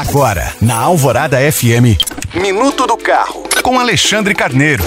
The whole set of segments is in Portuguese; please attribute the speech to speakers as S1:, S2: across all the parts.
S1: Agora, na Alvorada FM, Minuto do Carro, com Alexandre Carneiro.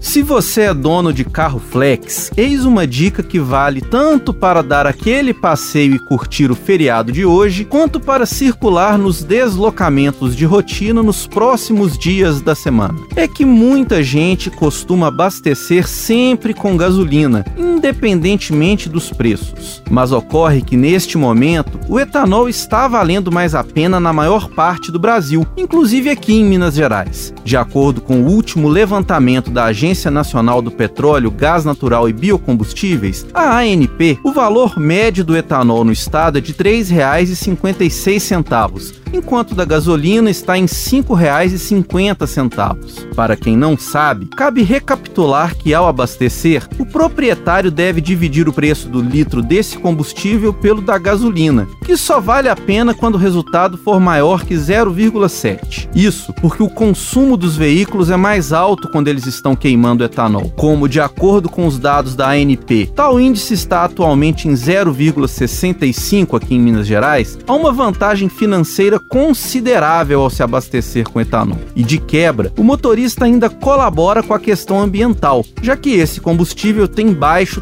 S2: Se você é dono de carro flex, eis uma dica que vale tanto para dar aquele passeio e curtir o feriado de hoje, quanto para circular nos deslocamentos de rotina nos próximos dias da semana. É que muita gente costuma abastecer sempre com gasolina, independentemente dos preços. Mas ocorre que neste momento o etanol está valendo mais a pena na maior parte do Brasil, inclusive aqui em Minas Gerais. De acordo com o último levantamento da agência Nacional do Petróleo, Gás Natural e Biocombustíveis, a ANP, o valor médio do etanol no estado é de R$ 3,56 enquanto da gasolina está em R$ 5,50. Para quem não sabe, cabe recapitular que ao abastecer, o proprietário deve dividir o preço do litro desse combustível pelo da gasolina, que só vale a pena quando o resultado for maior que 0,7. Isso porque o consumo dos veículos é mais alto quando eles estão queimando etanol. Como de acordo com os dados da ANP, tal índice está atualmente em 0,65 aqui em Minas Gerais, há uma vantagem financeira considerável ao se abastecer com etanol. E de quebra, o motorista ainda colabora com a questão ambiental, já que esse combustível tem baixo